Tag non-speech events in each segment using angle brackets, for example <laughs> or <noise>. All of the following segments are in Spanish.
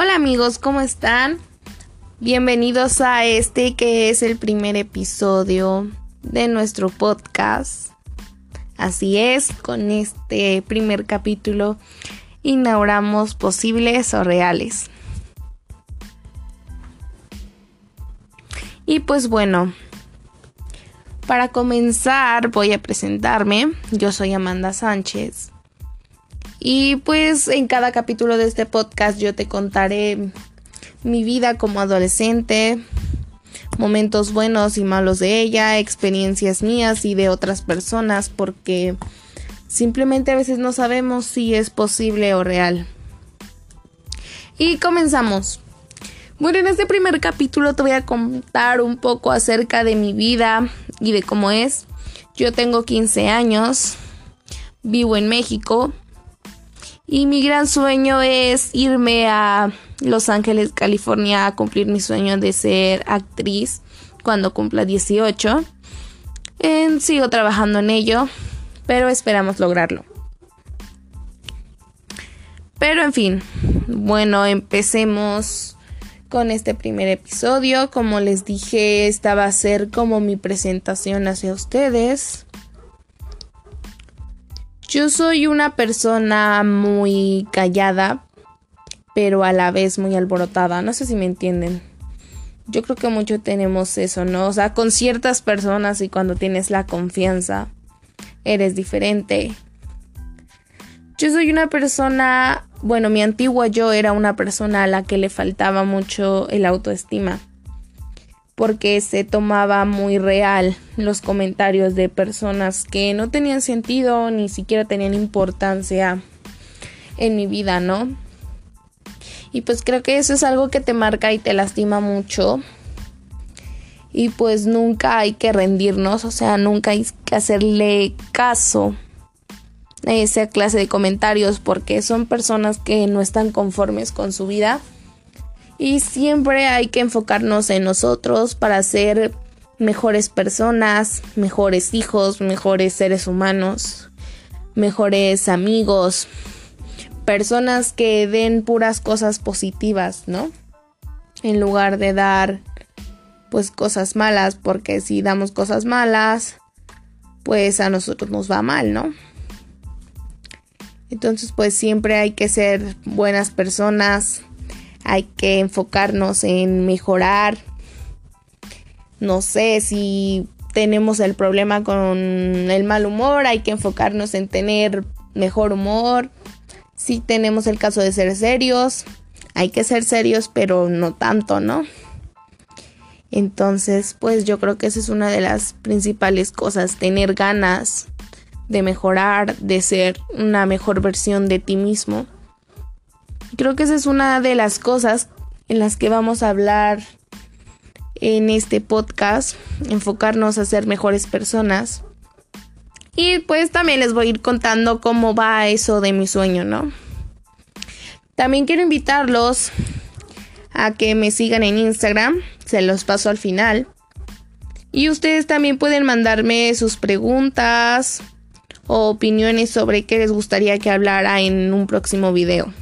Hola amigos, ¿cómo están? Bienvenidos a este que es el primer episodio de nuestro podcast. Así es, con este primer capítulo inauguramos posibles o reales. Y pues bueno, para comenzar voy a presentarme. Yo soy Amanda Sánchez. Y pues en cada capítulo de este podcast yo te contaré mi vida como adolescente, momentos buenos y malos de ella, experiencias mías y de otras personas, porque simplemente a veces no sabemos si es posible o real. Y comenzamos. Bueno, en este primer capítulo te voy a contar un poco acerca de mi vida y de cómo es. Yo tengo 15 años, vivo en México y mi gran sueño es irme a Los Ángeles, California, a cumplir mi sueño de ser actriz cuando cumpla 18. sigo trabajando en ello, pero esperamos lograrlo. Pero en fin, bueno, empecemos con este primer episodio. Como les dije, esta va a ser como mi presentación hacia ustedes. Yo soy una persona muy callada, pero a la vez muy alborotada. No sé si me entienden. Yo creo que mucho tenemos eso, ¿no? O sea, con ciertas personas y cuando tienes la confianza, eres diferente. Yo soy una persona, bueno, mi antigua yo era una persona a la que le faltaba mucho el autoestima porque se tomaba muy real los comentarios de personas que no tenían sentido ni siquiera tenían importancia en mi vida, ¿no? Y pues creo que eso es algo que te marca y te lastima mucho. Y pues nunca hay que rendirnos, o sea, nunca hay que hacerle caso a esa clase de comentarios porque son personas que no están conformes con su vida y siempre hay que enfocarnos en nosotros para ser mejores personas, mejores hijos, mejores seres humanos, mejores amigos, personas que den puras cosas positivas, ¿no? En lugar de dar pues cosas malas, porque si damos cosas malas, pues a nosotros nos va mal, ¿no? Entonces pues siempre hay que ser buenas personas, hay que enfocarnos en mejorar. No sé si tenemos el problema con el mal humor, hay que enfocarnos en tener mejor humor. Si tenemos el caso de ser serios, hay que ser serios, pero no tanto, ¿no? Entonces, pues yo creo que esa es una de las principales cosas, tener ganas de mejorar, de ser una mejor versión de ti mismo. Creo que esa es una de las cosas en las que vamos a hablar en este podcast, enfocarnos a ser mejores personas. Y pues también les voy a ir contando cómo va eso de mi sueño, ¿no? También quiero invitarlos a que me sigan en Instagram, se los paso al final. Y ustedes también pueden mandarme sus preguntas o opiniones sobre qué les gustaría que hablara en un próximo video.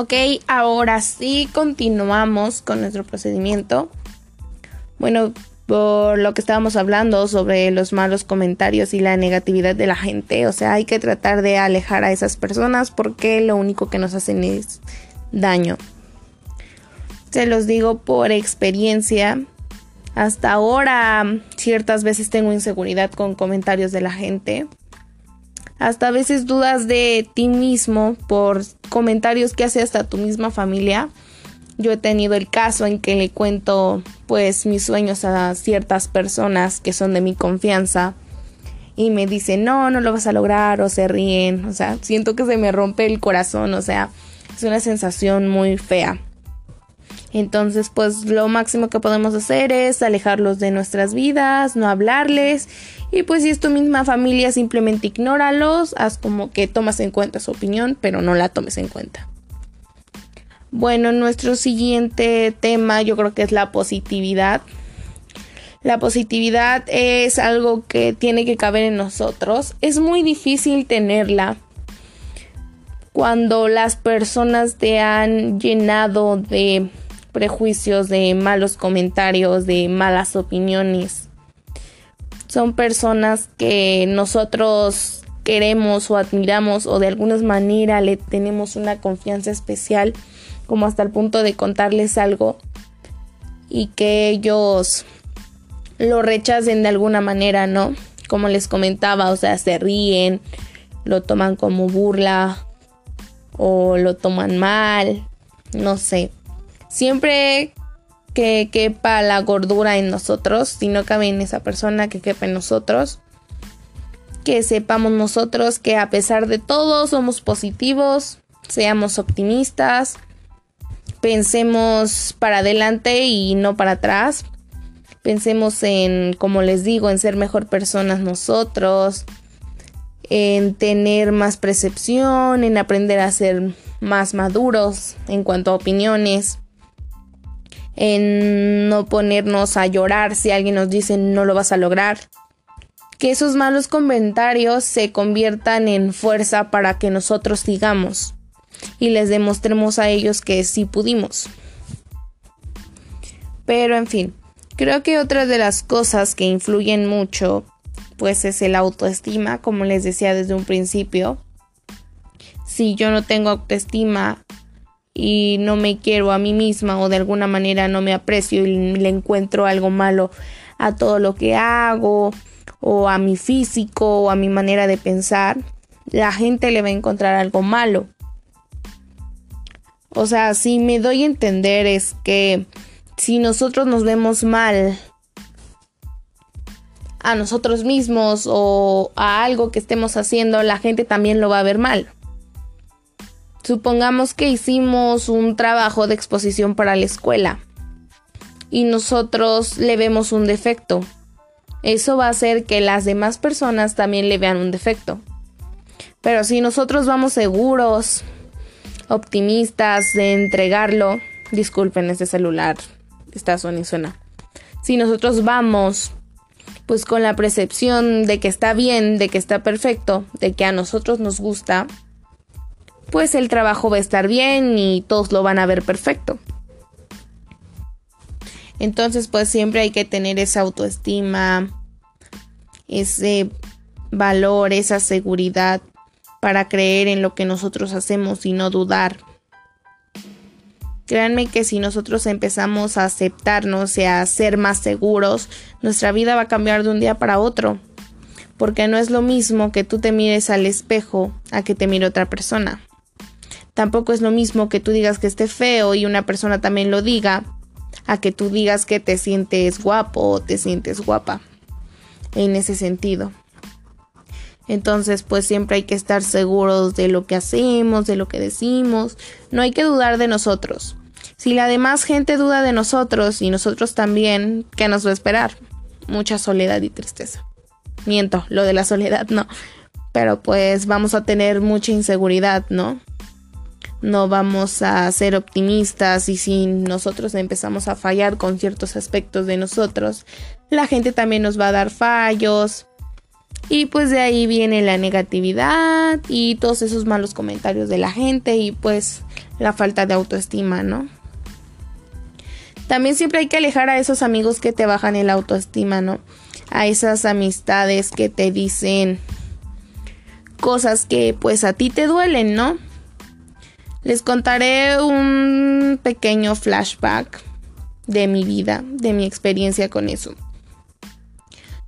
Ok, ahora sí continuamos con nuestro procedimiento. Bueno, por lo que estábamos hablando sobre los malos comentarios y la negatividad de la gente, o sea, hay que tratar de alejar a esas personas porque lo único que nos hacen es daño. Se los digo por experiencia. Hasta ahora ciertas veces tengo inseguridad con comentarios de la gente hasta a veces dudas de ti mismo por comentarios que hace hasta tu misma familia. Yo he tenido el caso en que le cuento pues mis sueños a ciertas personas que son de mi confianza y me dicen, no, no lo vas a lograr o se ríen, o sea, siento que se me rompe el corazón, o sea, es una sensación muy fea. Entonces, pues lo máximo que podemos hacer es alejarlos de nuestras vidas, no hablarles. Y pues si es tu misma familia, simplemente ignóralos, haz como que tomas en cuenta su opinión, pero no la tomes en cuenta. Bueno, nuestro siguiente tema yo creo que es la positividad. La positividad es algo que tiene que caber en nosotros. Es muy difícil tenerla cuando las personas te han llenado de prejuicios, de malos comentarios, de malas opiniones. Son personas que nosotros queremos o admiramos o de alguna manera le tenemos una confianza especial como hasta el punto de contarles algo y que ellos lo rechacen de alguna manera, ¿no? Como les comentaba, o sea, se ríen, lo toman como burla o lo toman mal, no sé. Siempre que quepa la gordura en nosotros, si no cabe en esa persona que quepa en nosotros, que sepamos nosotros que a pesar de todo somos positivos, seamos optimistas, pensemos para adelante y no para atrás. Pensemos en, como les digo, en ser mejor personas nosotros, en tener más percepción, en aprender a ser más maduros en cuanto a opiniones, en no ponernos a llorar si alguien nos dice no lo vas a lograr. Que esos malos comentarios se conviertan en fuerza para que nosotros sigamos y les demostremos a ellos que sí pudimos. Pero en fin, creo que otra de las cosas que influyen mucho pues es el autoestima, como les decía desde un principio. Si yo no tengo autoestima y no me quiero a mí misma o de alguna manera no me aprecio y le encuentro algo malo a todo lo que hago o a mi físico o a mi manera de pensar, la gente le va a encontrar algo malo. O sea, si me doy a entender es que si nosotros nos vemos mal a nosotros mismos o a algo que estemos haciendo, la gente también lo va a ver mal. Supongamos que hicimos un trabajo de exposición para la escuela y nosotros le vemos un defecto. Eso va a hacer que las demás personas también le vean un defecto. Pero si nosotros vamos seguros, optimistas de entregarlo, disculpen este celular, está suena y suena. Si nosotros vamos pues con la percepción de que está bien, de que está perfecto, de que a nosotros nos gusta, pues el trabajo va a estar bien y todos lo van a ver perfecto. Entonces, pues siempre hay que tener esa autoestima, ese valor, esa seguridad para creer en lo que nosotros hacemos y no dudar. Créanme que si nosotros empezamos a aceptarnos y a ser más seguros, nuestra vida va a cambiar de un día para otro. Porque no es lo mismo que tú te mires al espejo a que te mire otra persona. Tampoco es lo mismo que tú digas que esté feo y una persona también lo diga a que tú digas que te sientes guapo o te sientes guapa. En ese sentido. Entonces, pues siempre hay que estar seguros de lo que hacemos, de lo que decimos. No hay que dudar de nosotros. Si la demás gente duda de nosotros y nosotros también, ¿qué nos va a esperar? Mucha soledad y tristeza. Miento, lo de la soledad no. Pero pues vamos a tener mucha inseguridad, ¿no? No vamos a ser optimistas y si nosotros empezamos a fallar con ciertos aspectos de nosotros, la gente también nos va a dar fallos. Y pues de ahí viene la negatividad y todos esos malos comentarios de la gente y pues la falta de autoestima, ¿no? También siempre hay que alejar a esos amigos que te bajan el autoestima, ¿no? A esas amistades que te dicen cosas que pues a ti te duelen, ¿no? Les contaré un pequeño flashback de mi vida, de mi experiencia con eso.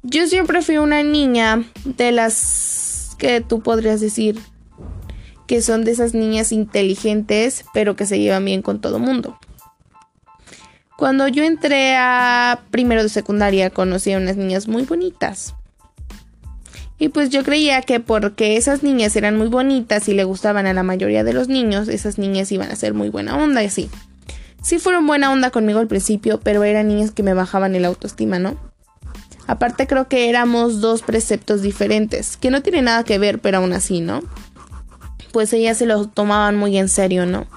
Yo siempre fui una niña de las que tú podrías decir que son de esas niñas inteligentes, pero que se llevan bien con todo mundo. Cuando yo entré a primero de secundaria conocí a unas niñas muy bonitas. Y pues yo creía que porque esas niñas eran muy bonitas y le gustaban a la mayoría de los niños, esas niñas iban a ser muy buena onda y así. Sí fueron buena onda conmigo al principio, pero eran niñas que me bajaban el autoestima, ¿no? Aparte creo que éramos dos preceptos diferentes, que no tienen nada que ver, pero aún así, ¿no? Pues ellas se lo tomaban muy en serio, ¿no?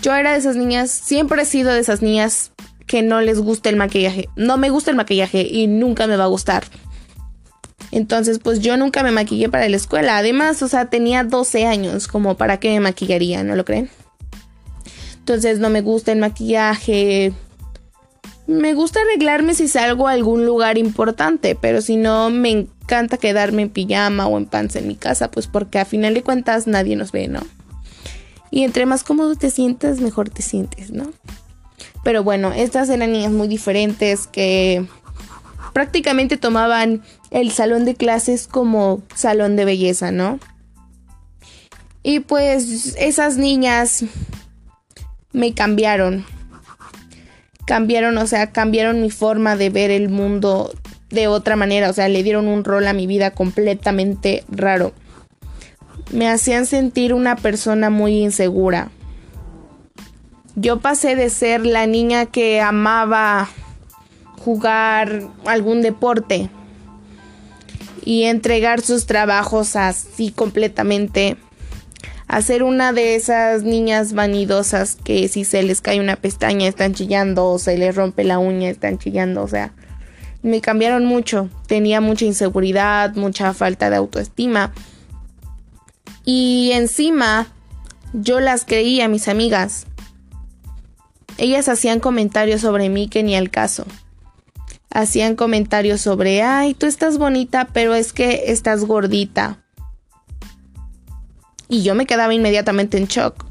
Yo era de esas niñas, siempre he sido de esas niñas que no les gusta el maquillaje. No me gusta el maquillaje y nunca me va a gustar. Entonces, pues yo nunca me maquillé para la escuela. Además, o sea, tenía 12 años, como para qué me maquillaría, ¿no lo creen? Entonces, no me gusta el maquillaje. Me gusta arreglarme si salgo a algún lugar importante, pero si no, me encanta quedarme en pijama o en pants en mi casa, pues porque a final de cuentas nadie nos ve, ¿no? Y entre más cómodo te sientas, mejor te sientes, ¿no? Pero bueno, estas eran niñas muy diferentes que prácticamente tomaban el salón de clases como salón de belleza, ¿no? Y pues esas niñas me cambiaron. Cambiaron, o sea, cambiaron mi forma de ver el mundo de otra manera, o sea, le dieron un rol a mi vida completamente raro. Me hacían sentir una persona muy insegura. Yo pasé de ser la niña que amaba jugar algún deporte y entregar sus trabajos así completamente. A ser una de esas niñas vanidosas que si se les cae una pestaña están chillando o se les rompe la uña están chillando, o sea, me cambiaron mucho, tenía mucha inseguridad, mucha falta de autoestima. Y encima yo las creía, mis amigas. Ellas hacían comentarios sobre mí que ni al caso hacían comentarios sobre, ay, tú estás bonita, pero es que estás gordita. Y yo me quedaba inmediatamente en shock.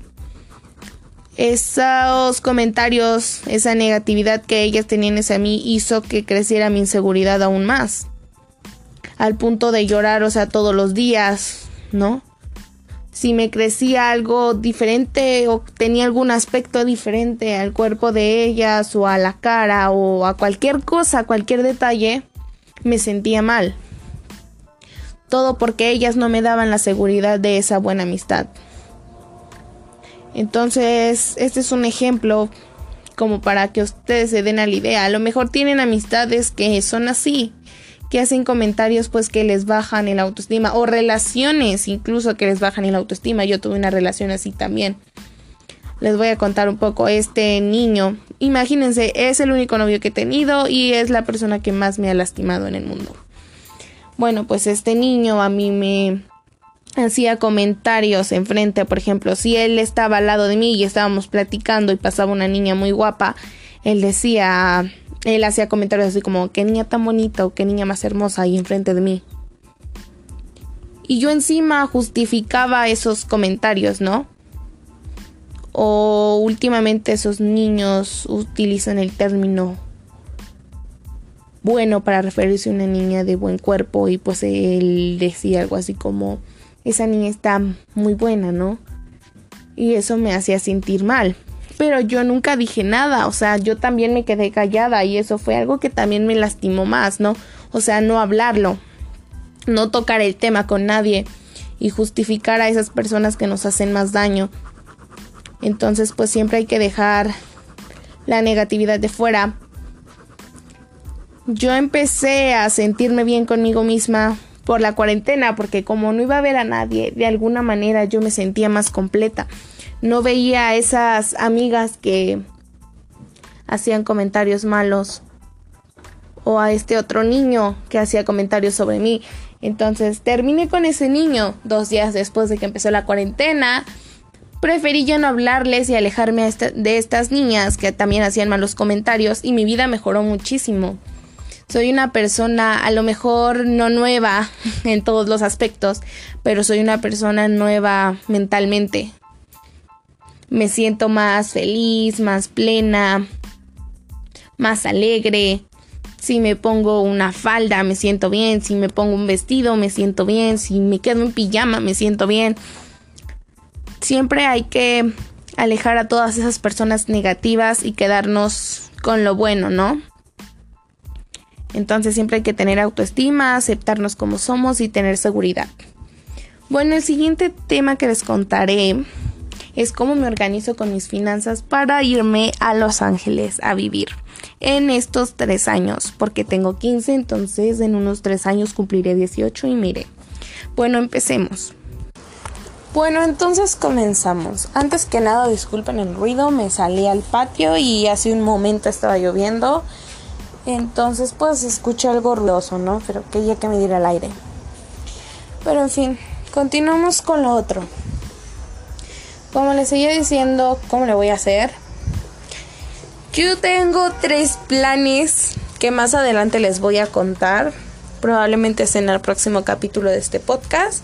Esos comentarios, esa negatividad que ellas tenían hacia mí hizo que creciera mi inseguridad aún más. Al punto de llorar, o sea, todos los días, ¿no? Si me crecía algo diferente o tenía algún aspecto diferente al cuerpo de ellas o a la cara o a cualquier cosa, cualquier detalle, me sentía mal. Todo porque ellas no me daban la seguridad de esa buena amistad. Entonces, este es un ejemplo como para que ustedes se den a la idea. A lo mejor tienen amistades que son así, que hacen comentarios pues que les bajan el autoestima o relaciones incluso que les bajan el autoestima. Yo tuve una relación así también. Les voy a contar un poco. Este niño, imagínense, es el único novio que he tenido y es la persona que más me ha lastimado en el mundo. Bueno, pues este niño a mí me hacía comentarios enfrente, por ejemplo, si él estaba al lado de mí y estábamos platicando y pasaba una niña muy guapa, él decía, él hacía comentarios así como, qué niña tan bonita o qué niña más hermosa ahí enfrente de mí. Y yo encima justificaba esos comentarios, ¿no? O últimamente esos niños utilizan el término bueno para referirse a una niña de buen cuerpo y pues él decía algo así como esa niña está muy buena, ¿no? Y eso me hacía sentir mal pero yo nunca dije nada, o sea, yo también me quedé callada y eso fue algo que también me lastimó más, ¿no? O sea, no hablarlo, no tocar el tema con nadie y justificar a esas personas que nos hacen más daño. Entonces, pues siempre hay que dejar la negatividad de fuera. Yo empecé a sentirme bien conmigo misma por la cuarentena, porque como no iba a ver a nadie, de alguna manera yo me sentía más completa no veía a esas amigas que hacían comentarios malos o a este otro niño que hacía comentarios sobre mí. Entonces terminé con ese niño dos días después de que empezó la cuarentena. Preferí ya no hablarles y alejarme de estas niñas que también hacían malos comentarios y mi vida mejoró muchísimo. Soy una persona a lo mejor no nueva <laughs> en todos los aspectos, pero soy una persona nueva mentalmente me siento más feliz, más plena, más alegre. Si me pongo una falda, me siento bien. Si me pongo un vestido, me siento bien. Si me quedo en pijama, me siento bien. Siempre hay que alejar a todas esas personas negativas y quedarnos con lo bueno, ¿no? Entonces siempre hay que tener autoestima, aceptarnos como somos y tener seguridad. Bueno, el siguiente tema que les contaré es cómo me organizo con mis finanzas para irme a Los Ángeles a vivir en estos tres años, porque tengo 15, entonces en unos tres años cumpliré 18 y mire. Bueno, empecemos. Bueno, entonces comenzamos. Antes que nada, disculpen el ruido, me salí al patio y hace un momento estaba lloviendo Entonces pues escucha algo ruidoso, ¿no? Pero que ya que me diera el aire. Pero en fin, continuamos con lo otro. Como les seguía diciendo, ¿cómo le voy a hacer? Yo tengo tres planes que más adelante les voy a contar. Probablemente es en el próximo capítulo de este podcast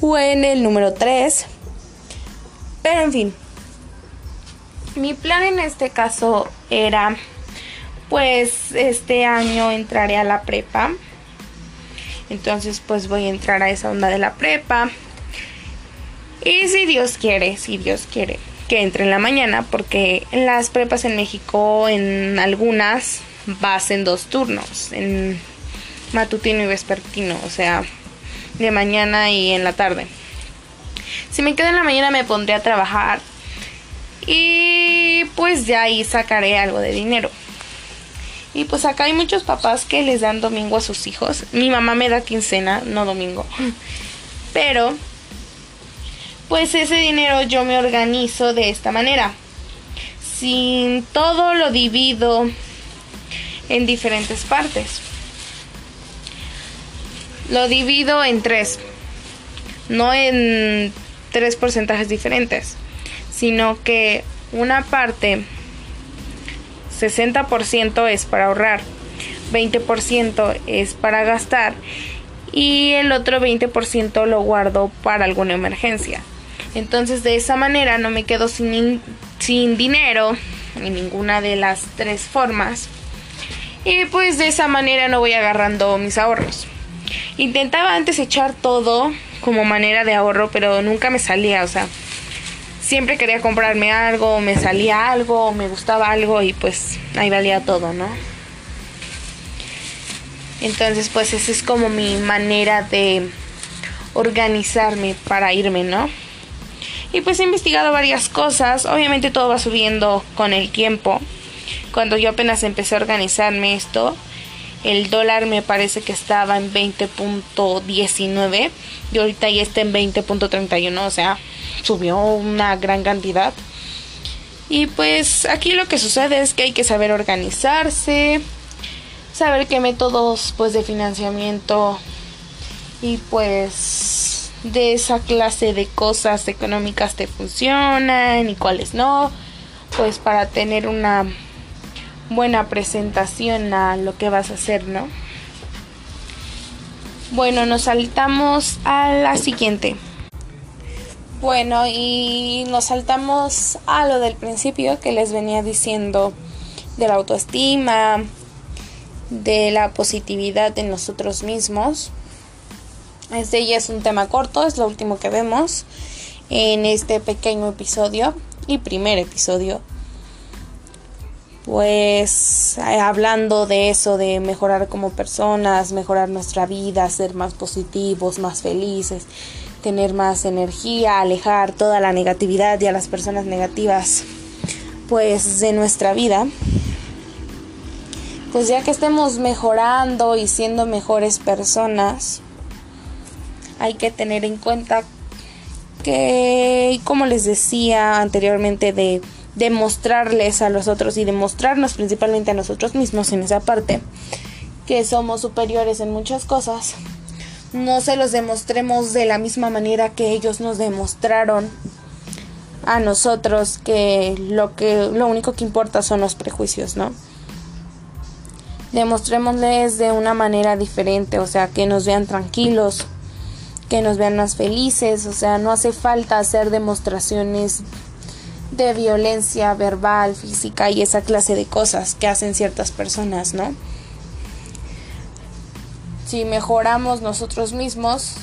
o en el número 3. Pero en fin, mi plan en este caso era pues este año entraré a la prepa. Entonces pues voy a entrar a esa onda de la prepa. Y si Dios quiere, si Dios quiere que entre en la mañana, porque en las prepas en México, en algunas, vas en dos turnos, en matutino y vespertino, o sea, de mañana y en la tarde. Si me quedo en la mañana me pondré a trabajar y pues ya ahí sacaré algo de dinero. Y pues acá hay muchos papás que les dan domingo a sus hijos. Mi mamá me da quincena, no domingo. <laughs> Pero, pues ese dinero yo me organizo de esta manera. Sin todo lo divido en diferentes partes. Lo divido en tres. No en tres porcentajes diferentes. Sino que una parte 60% es para ahorrar, 20% es para gastar y el otro 20% lo guardo para alguna emergencia. Entonces de esa manera no me quedo sin, sin dinero en ninguna de las tres formas. Y pues de esa manera no voy agarrando mis ahorros. Intentaba antes echar todo como manera de ahorro, pero nunca me salía, o sea, siempre quería comprarme algo, me salía algo, me gustaba algo y pues ahí valía todo, ¿no? Entonces pues esa es como mi manera de organizarme para irme, ¿no? Y pues he investigado varias cosas, obviamente todo va subiendo con el tiempo. Cuando yo apenas empecé a organizarme esto, el dólar me parece que estaba en 20.19 y ahorita ya está en 20.31, o sea, subió una gran cantidad. Y pues aquí lo que sucede es que hay que saber organizarse, saber qué métodos pues de financiamiento y pues de esa clase de cosas económicas te funcionan y cuáles no, pues para tener una buena presentación a lo que vas a hacer, ¿no? Bueno, nos saltamos a la siguiente. Bueno, y nos saltamos a lo del principio que les venía diciendo de la autoestima, de la positividad en nosotros mismos. Este ya es un tema corto, es lo último que vemos en este pequeño episodio y primer episodio. Pues eh, hablando de eso, de mejorar como personas, mejorar nuestra vida, ser más positivos, más felices tener más energía, alejar toda la negatividad y a las personas negativas pues de nuestra vida. Pues ya que estemos mejorando y siendo mejores personas, hay que tener en cuenta que, como les decía anteriormente, de demostrarles a los otros y demostrarnos principalmente a nosotros mismos en esa parte que somos superiores en muchas cosas no se los demostremos de la misma manera que ellos nos demostraron a nosotros que lo que lo único que importa son los prejuicios, ¿no? Demostrémosles de una manera diferente, o sea, que nos vean tranquilos, que nos vean más felices, o sea, no hace falta hacer demostraciones de violencia verbal, física y esa clase de cosas que hacen ciertas personas, ¿no? si mejoramos nosotros mismos,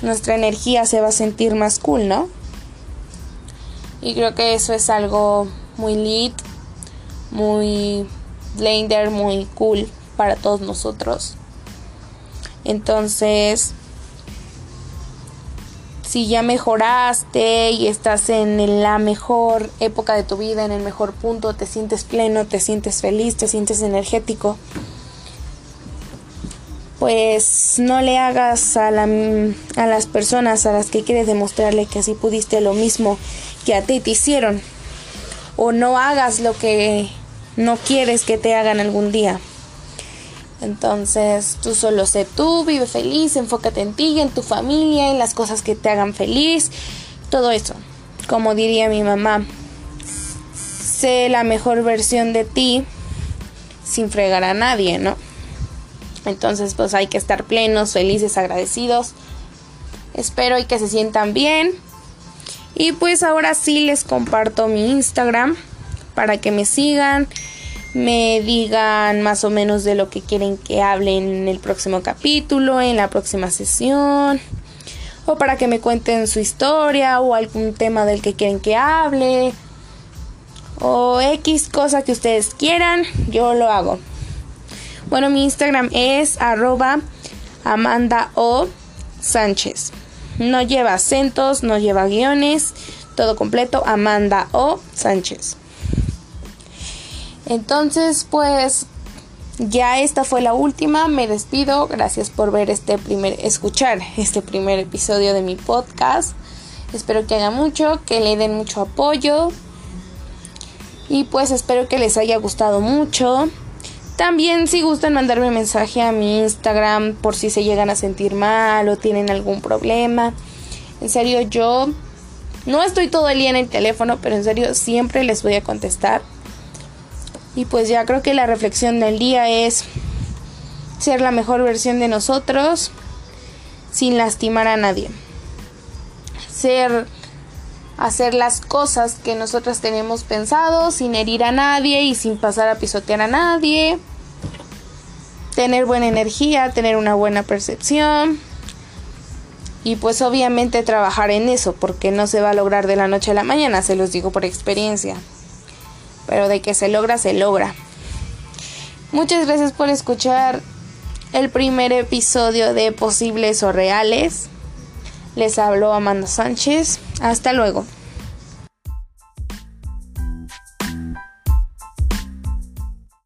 nuestra energía se va a sentir más cool, ¿no? Y creo que eso es algo muy lit, muy blender, muy cool para todos nosotros. Entonces, si ya mejoraste y estás en la mejor época de tu vida, en el mejor punto, te sientes pleno, te sientes feliz, te sientes energético, pues no le hagas a, la, a las personas a las que quieres demostrarle que así pudiste lo mismo que a ti te hicieron. O no hagas lo que no quieres que te hagan algún día. Entonces, tú solo sé tú, vive feliz, enfócate en ti, en tu familia, en las cosas que te hagan feliz, todo eso. Como diría mi mamá, sé la mejor versión de ti sin fregar a nadie, ¿no? Entonces, pues hay que estar plenos, felices, agradecidos. Espero y que se sientan bien. Y pues ahora sí les comparto mi Instagram para que me sigan me digan más o menos de lo que quieren que hable en el próximo capítulo, en la próxima sesión, o para que me cuenten su historia o algún tema del que quieren que hable, o X cosa que ustedes quieran, yo lo hago. Bueno, mi Instagram es arroba Amanda O Sánchez. No lleva acentos, no lleva guiones, todo completo, Amanda O Sánchez. Entonces, pues ya esta fue la última. Me despido. Gracias por ver este primer, escuchar este primer episodio de mi podcast. Espero que haga mucho, que le den mucho apoyo. Y pues espero que les haya gustado mucho. También si gustan mandarme mensaje a mi Instagram por si se llegan a sentir mal o tienen algún problema. En serio, yo no estoy todo el día en el teléfono, pero en serio siempre les voy a contestar. Y pues ya creo que la reflexión del día es ser la mejor versión de nosotros sin lastimar a nadie. Ser hacer las cosas que nosotras tenemos pensado sin herir a nadie y sin pasar a pisotear a nadie. Tener buena energía, tener una buena percepción. Y pues obviamente trabajar en eso, porque no se va a lograr de la noche a la mañana, se los digo por experiencia pero de que se logra, se logra. Muchas gracias por escuchar el primer episodio de Posibles o Reales. Les habló Amanda Sánchez. Hasta luego.